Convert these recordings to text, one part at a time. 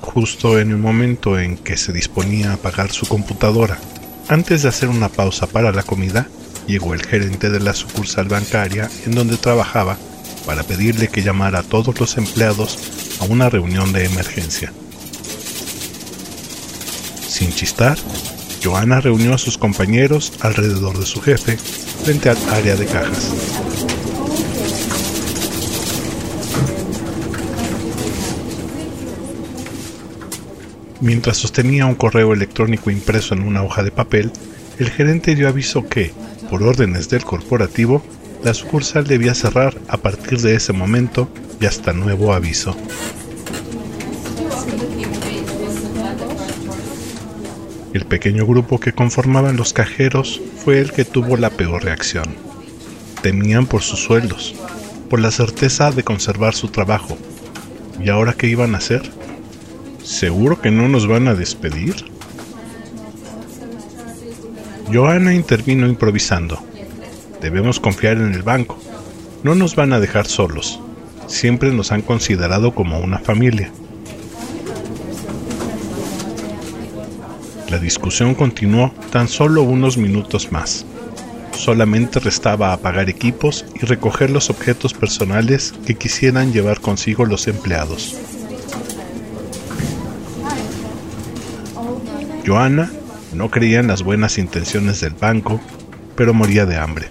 Justo en el momento en que se disponía a apagar su computadora, antes de hacer una pausa para la comida, llegó el gerente de la sucursal bancaria en donde trabajaba para pedirle que llamara a todos los empleados a una reunión de emergencia. Sin chistar, Joana reunió a sus compañeros alrededor de su jefe frente al área de cajas. Mientras sostenía un correo electrónico impreso en una hoja de papel, el gerente dio aviso que, por órdenes del corporativo, la sucursal debía cerrar a partir de ese momento y hasta nuevo aviso. El pequeño grupo que conformaban los cajeros fue el que tuvo la peor reacción. Temían por sus sueldos, por la certeza de conservar su trabajo. ¿Y ahora qué iban a hacer? ¿Seguro que no nos van a despedir? Joana intervino improvisando. Debemos confiar en el banco. No nos van a dejar solos. Siempre nos han considerado como una familia. La discusión continuó tan solo unos minutos más. Solamente restaba apagar equipos y recoger los objetos personales que quisieran llevar consigo los empleados. Joana no creía en las buenas intenciones del banco, pero moría de hambre.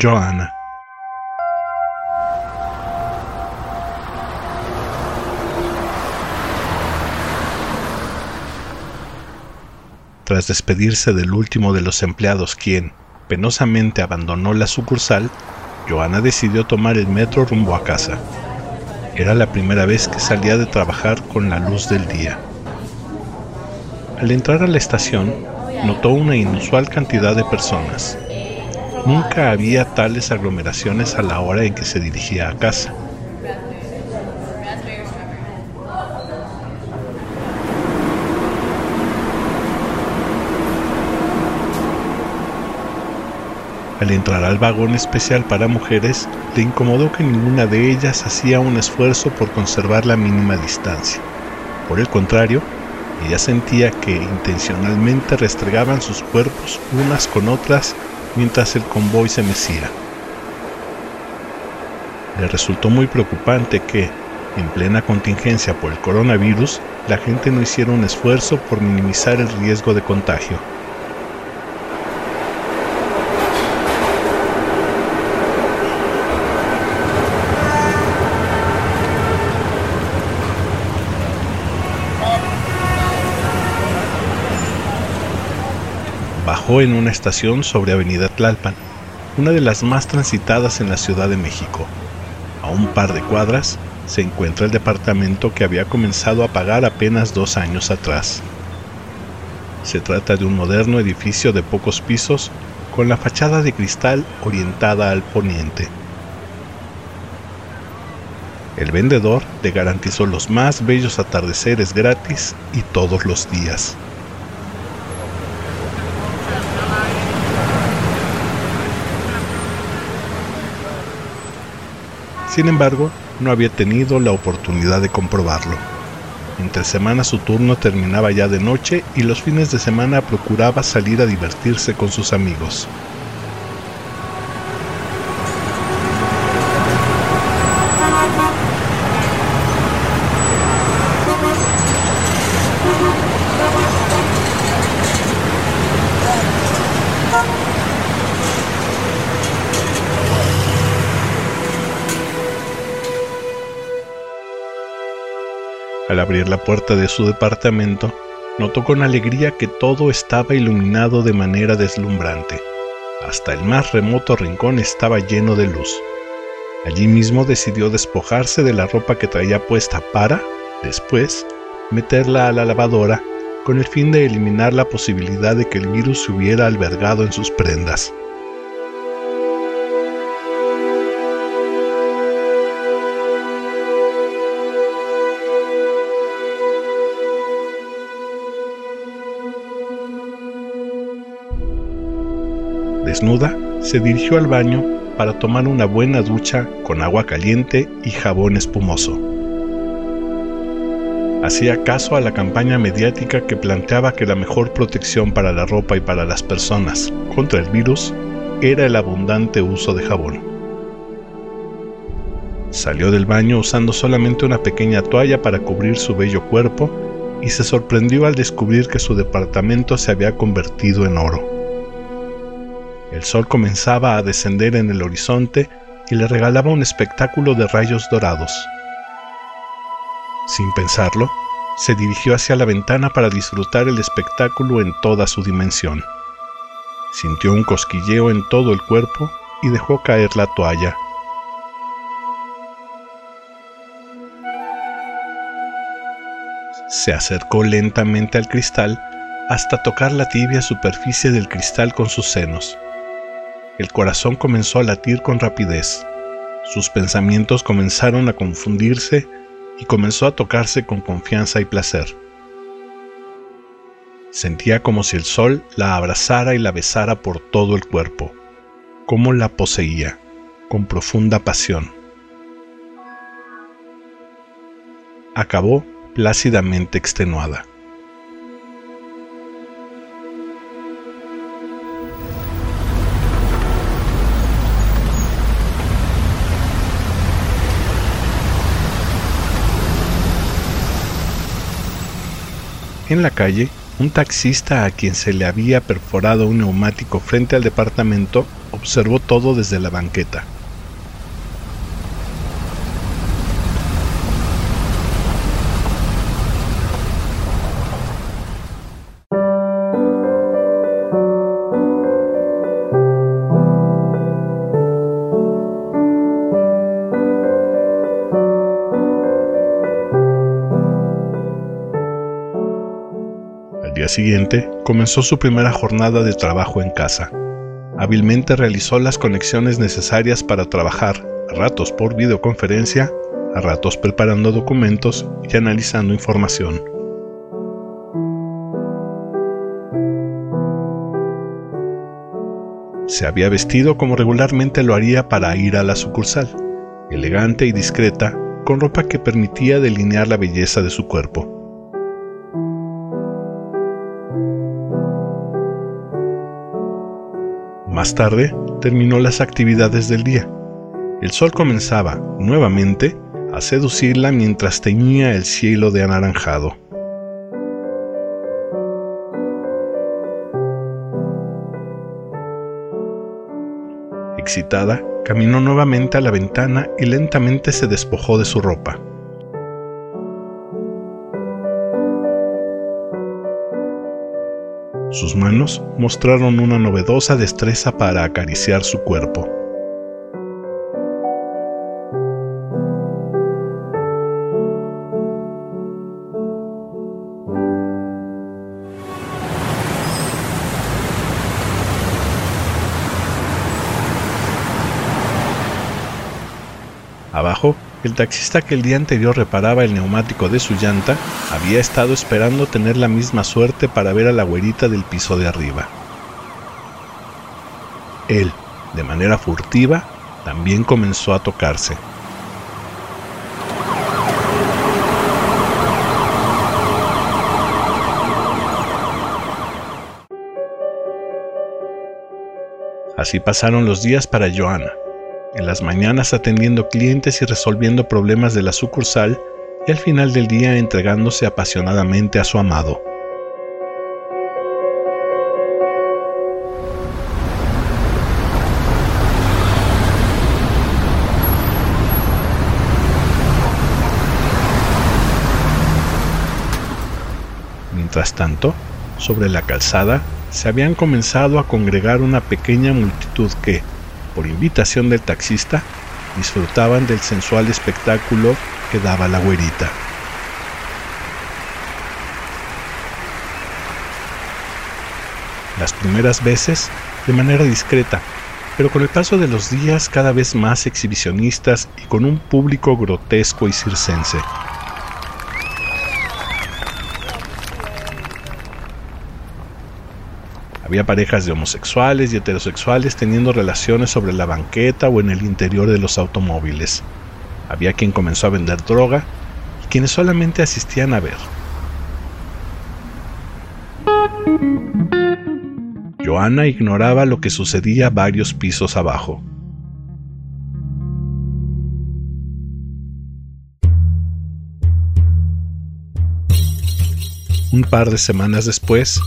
Joanna. Tras despedirse del último de los empleados quien, penosamente abandonó la sucursal, Joana decidió tomar el metro rumbo a casa. Era la primera vez que salía de trabajar con la luz del día. Al entrar a la estación, notó una inusual cantidad de personas. Nunca había tales aglomeraciones a la hora en que se dirigía a casa. Al entrar al vagón especial para mujeres, le incomodó que ninguna de ellas hacía un esfuerzo por conservar la mínima distancia. Por el contrario, ella sentía que intencionalmente restregaban sus cuerpos unas con otras mientras el convoy se mecía. Le resultó muy preocupante que, en plena contingencia por el coronavirus, la gente no hiciera un esfuerzo por minimizar el riesgo de contagio. Bajó en una estación sobre Avenida Tlalpan, una de las más transitadas en la Ciudad de México. A un par de cuadras se encuentra el departamento que había comenzado a pagar apenas dos años atrás. Se trata de un moderno edificio de pocos pisos con la fachada de cristal orientada al poniente. El vendedor le garantizó los más bellos atardeceres gratis y todos los días. Sin embargo, no había tenido la oportunidad de comprobarlo. Entre semana su turno terminaba ya de noche y los fines de semana procuraba salir a divertirse con sus amigos. Abrir la puerta de su departamento, notó con alegría que todo estaba iluminado de manera deslumbrante. Hasta el más remoto rincón estaba lleno de luz. Allí mismo decidió despojarse de la ropa que traía puesta para, después, meterla a la lavadora con el fin de eliminar la posibilidad de que el virus se hubiera albergado en sus prendas. Desnuda, se dirigió al baño para tomar una buena ducha con agua caliente y jabón espumoso. Hacía caso a la campaña mediática que planteaba que la mejor protección para la ropa y para las personas contra el virus era el abundante uso de jabón. Salió del baño usando solamente una pequeña toalla para cubrir su bello cuerpo y se sorprendió al descubrir que su departamento se había convertido en oro. El sol comenzaba a descender en el horizonte y le regalaba un espectáculo de rayos dorados. Sin pensarlo, se dirigió hacia la ventana para disfrutar el espectáculo en toda su dimensión. Sintió un cosquilleo en todo el cuerpo y dejó caer la toalla. Se acercó lentamente al cristal hasta tocar la tibia superficie del cristal con sus senos. El corazón comenzó a latir con rapidez. Sus pensamientos comenzaron a confundirse y comenzó a tocarse con confianza y placer. Sentía como si el sol la abrazara y la besara por todo el cuerpo, como la poseía, con profunda pasión. Acabó plácidamente extenuada. En la calle, un taxista a quien se le había perforado un neumático frente al departamento observó todo desde la banqueta. Siguiente, comenzó su primera jornada de trabajo en casa. Hábilmente realizó las conexiones necesarias para trabajar, a ratos por videoconferencia, a ratos preparando documentos y analizando información. Se había vestido como regularmente lo haría para ir a la sucursal, elegante y discreta, con ropa que permitía delinear la belleza de su cuerpo. Más tarde, terminó las actividades del día. El sol comenzaba, nuevamente, a seducirla mientras teñía el cielo de anaranjado. Excitada, caminó nuevamente a la ventana y lentamente se despojó de su ropa. Sus manos mostraron una novedosa destreza para acariciar su cuerpo. Abajo el taxista que el día anterior reparaba el neumático de su llanta había estado esperando tener la misma suerte para ver a la güerita del piso de arriba. Él, de manera furtiva, también comenzó a tocarse. Así pasaron los días para Joana en las mañanas atendiendo clientes y resolviendo problemas de la sucursal y al final del día entregándose apasionadamente a su amado. Mientras tanto, sobre la calzada se habían comenzado a congregar una pequeña multitud que, por invitación del taxista, disfrutaban del sensual espectáculo que daba la güerita. Las primeras veces, de manera discreta, pero con el paso de los días cada vez más exhibicionistas y con un público grotesco y circense. Había parejas de homosexuales y heterosexuales teniendo relaciones sobre la banqueta o en el interior de los automóviles. Había quien comenzó a vender droga y quienes solamente asistían a ver. Joana ignoraba lo que sucedía varios pisos abajo. Un par de semanas después,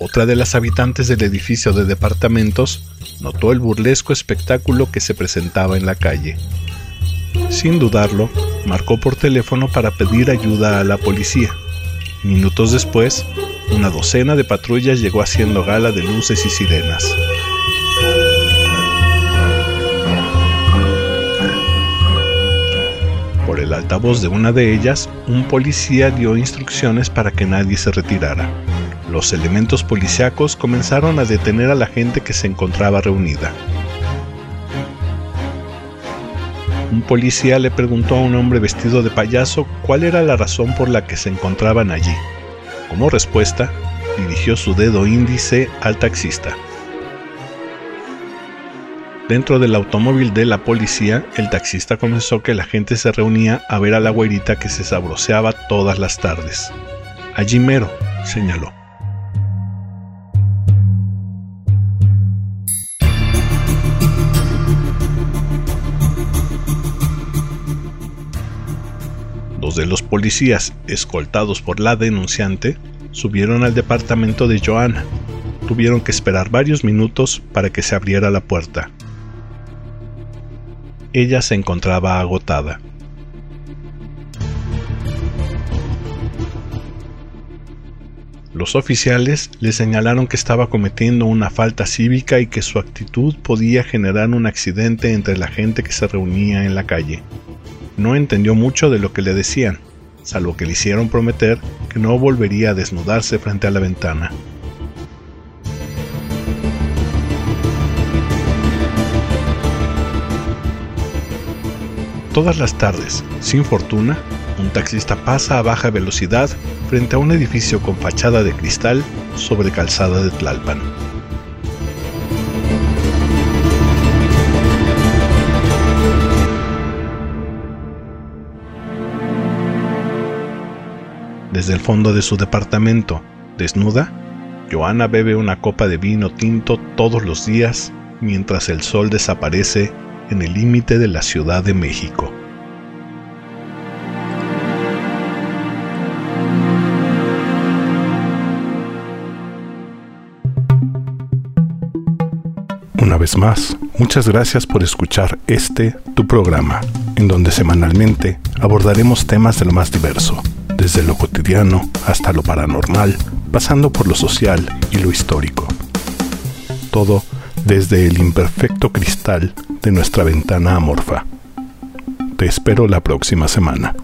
otra de las habitantes del edificio de departamentos notó el burlesco espectáculo que se presentaba en la calle. Sin dudarlo, marcó por teléfono para pedir ayuda a la policía. Minutos después, una docena de patrullas llegó haciendo gala de luces y sirenas. Por el altavoz de una de ellas, un policía dio instrucciones para que nadie se retirara los elementos policíacos comenzaron a detener a la gente que se encontraba reunida. Un policía le preguntó a un hombre vestido de payaso cuál era la razón por la que se encontraban allí. Como respuesta, dirigió su dedo índice al taxista. Dentro del automóvil de la policía, el taxista comenzó que la gente se reunía a ver a la güerita que se sabroseaba todas las tardes. Allí mero, señaló. Los policías, escoltados por la denunciante, subieron al departamento de Joanna. Tuvieron que esperar varios minutos para que se abriera la puerta. Ella se encontraba agotada. Los oficiales le señalaron que estaba cometiendo una falta cívica y que su actitud podía generar un accidente entre la gente que se reunía en la calle no entendió mucho de lo que le decían, salvo que le hicieron prometer que no volvería a desnudarse frente a la ventana. Todas las tardes, sin fortuna, un taxista pasa a baja velocidad frente a un edificio con fachada de cristal sobre calzada de Tlalpan. Desde el fondo de su departamento, desnuda, Joana bebe una copa de vino tinto todos los días mientras el sol desaparece en el límite de la Ciudad de México. Una vez más, muchas gracias por escuchar este, tu programa, en donde semanalmente abordaremos temas de lo más diverso desde lo cotidiano hasta lo paranormal, pasando por lo social y lo histórico. Todo desde el imperfecto cristal de nuestra ventana amorfa. Te espero la próxima semana.